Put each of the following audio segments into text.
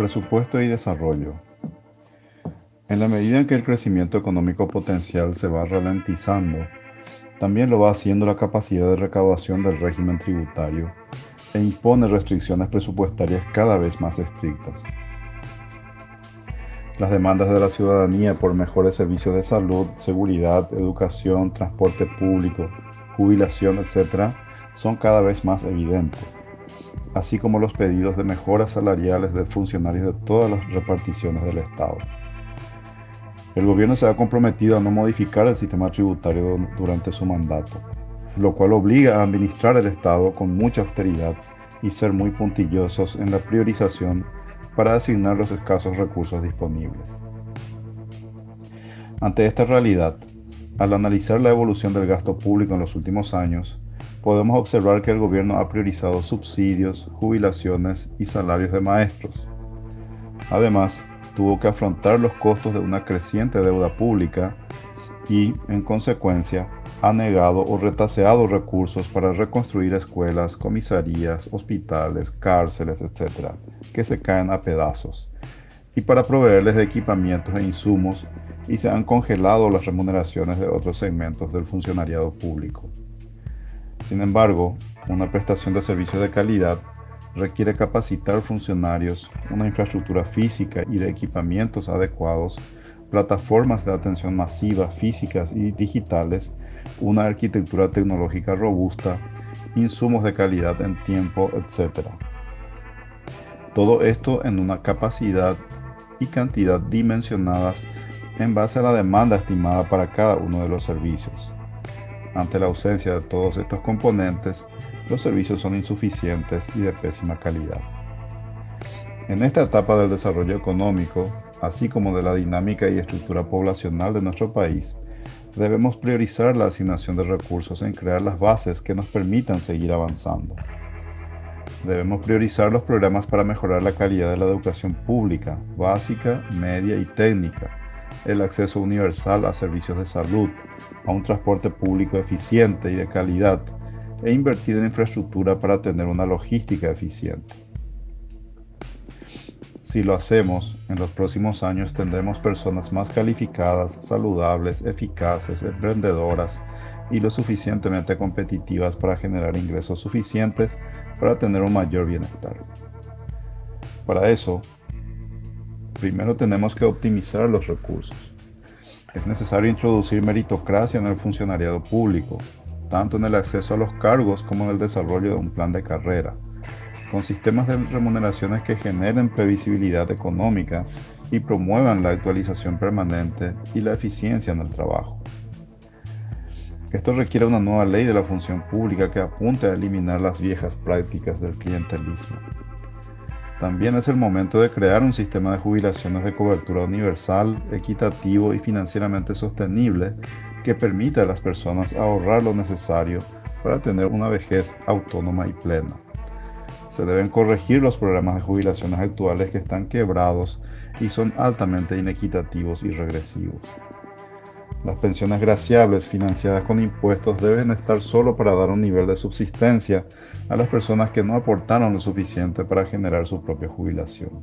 Presupuesto y desarrollo. En la medida en que el crecimiento económico potencial se va ralentizando, también lo va haciendo la capacidad de recaudación del régimen tributario e impone restricciones presupuestarias cada vez más estrictas. Las demandas de la ciudadanía por mejores servicios de salud, seguridad, educación, transporte público, jubilación, etc., son cada vez más evidentes, así como los pedidos de mejoras salariales de funcionarios de todas las reparticiones del Estado. El gobierno se ha comprometido a no modificar el sistema tributario durante su mandato, lo cual obliga a administrar el Estado con mucha austeridad y ser muy puntillosos en la priorización para asignar los escasos recursos disponibles. Ante esta realidad, al analizar la evolución del gasto público en los últimos años, podemos observar que el gobierno ha priorizado subsidios, jubilaciones y salarios de maestros. Además, tuvo que afrontar los costos de una creciente deuda pública y, en consecuencia, ha negado o retaseado recursos para reconstruir escuelas, comisarías, hospitales, cárceles, etc., que se caen a pedazos, y para proveerles de equipamientos e insumos, y se han congelado las remuneraciones de otros segmentos del funcionariado público. Sin embargo, una prestación de servicios de calidad requiere capacitar funcionarios, una infraestructura física y de equipamientos adecuados, plataformas de atención masiva físicas y digitales, una arquitectura tecnológica robusta, insumos de calidad en tiempo, etc. Todo esto en una capacidad y cantidad dimensionadas en base a la demanda estimada para cada uno de los servicios. Ante la ausencia de todos estos componentes, los servicios son insuficientes y de pésima calidad. En esta etapa del desarrollo económico, así como de la dinámica y estructura poblacional de nuestro país, debemos priorizar la asignación de recursos en crear las bases que nos permitan seguir avanzando. Debemos priorizar los programas para mejorar la calidad de la educación pública, básica, media y técnica, el acceso universal a servicios de salud, a un transporte público eficiente y de calidad, e invertir en infraestructura para tener una logística eficiente. Si lo hacemos, en los próximos años tendremos personas más calificadas, saludables, eficaces, emprendedoras y lo suficientemente competitivas para generar ingresos suficientes para tener un mayor bienestar. Para eso, primero tenemos que optimizar los recursos. Es necesario introducir meritocracia en el funcionariado público, tanto en el acceso a los cargos como en el desarrollo de un plan de carrera, con sistemas de remuneraciones que generen previsibilidad económica y promuevan la actualización permanente y la eficiencia en el trabajo. Esto requiere una nueva ley de la función pública que apunte a eliminar las viejas prácticas del clientelismo. También es el momento de crear un sistema de jubilaciones de cobertura universal, equitativo y financieramente sostenible que permita a las personas ahorrar lo necesario para tener una vejez autónoma y plena. Se deben corregir los programas de jubilaciones actuales que están quebrados y son altamente inequitativos y regresivos. Las pensiones graciables financiadas con impuestos deben estar solo para dar un nivel de subsistencia a las personas que no aportaron lo suficiente para generar su propia jubilación.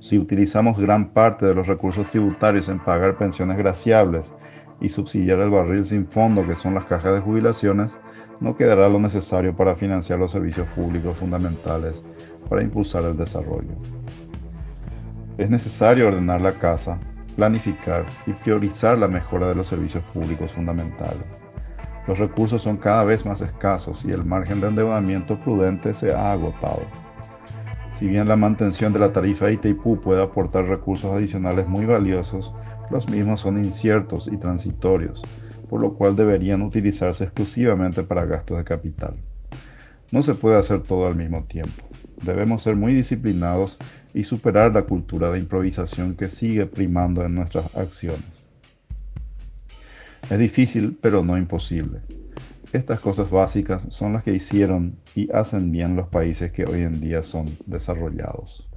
Si utilizamos gran parte de los recursos tributarios en pagar pensiones graciables y subsidiar el barril sin fondo que son las cajas de jubilaciones, no quedará lo necesario para financiar los servicios públicos fundamentales para impulsar el desarrollo. Es necesario ordenar la casa planificar y priorizar la mejora de los servicios públicos fundamentales. Los recursos son cada vez más escasos y el margen de endeudamiento prudente se ha agotado. Si bien la mantención de la tarifa ITIPU puede aportar recursos adicionales muy valiosos, los mismos son inciertos y transitorios, por lo cual deberían utilizarse exclusivamente para gastos de capital. No se puede hacer todo al mismo tiempo. Debemos ser muy disciplinados y superar la cultura de improvisación que sigue primando en nuestras acciones. Es difícil, pero no imposible. Estas cosas básicas son las que hicieron y hacen bien los países que hoy en día son desarrollados.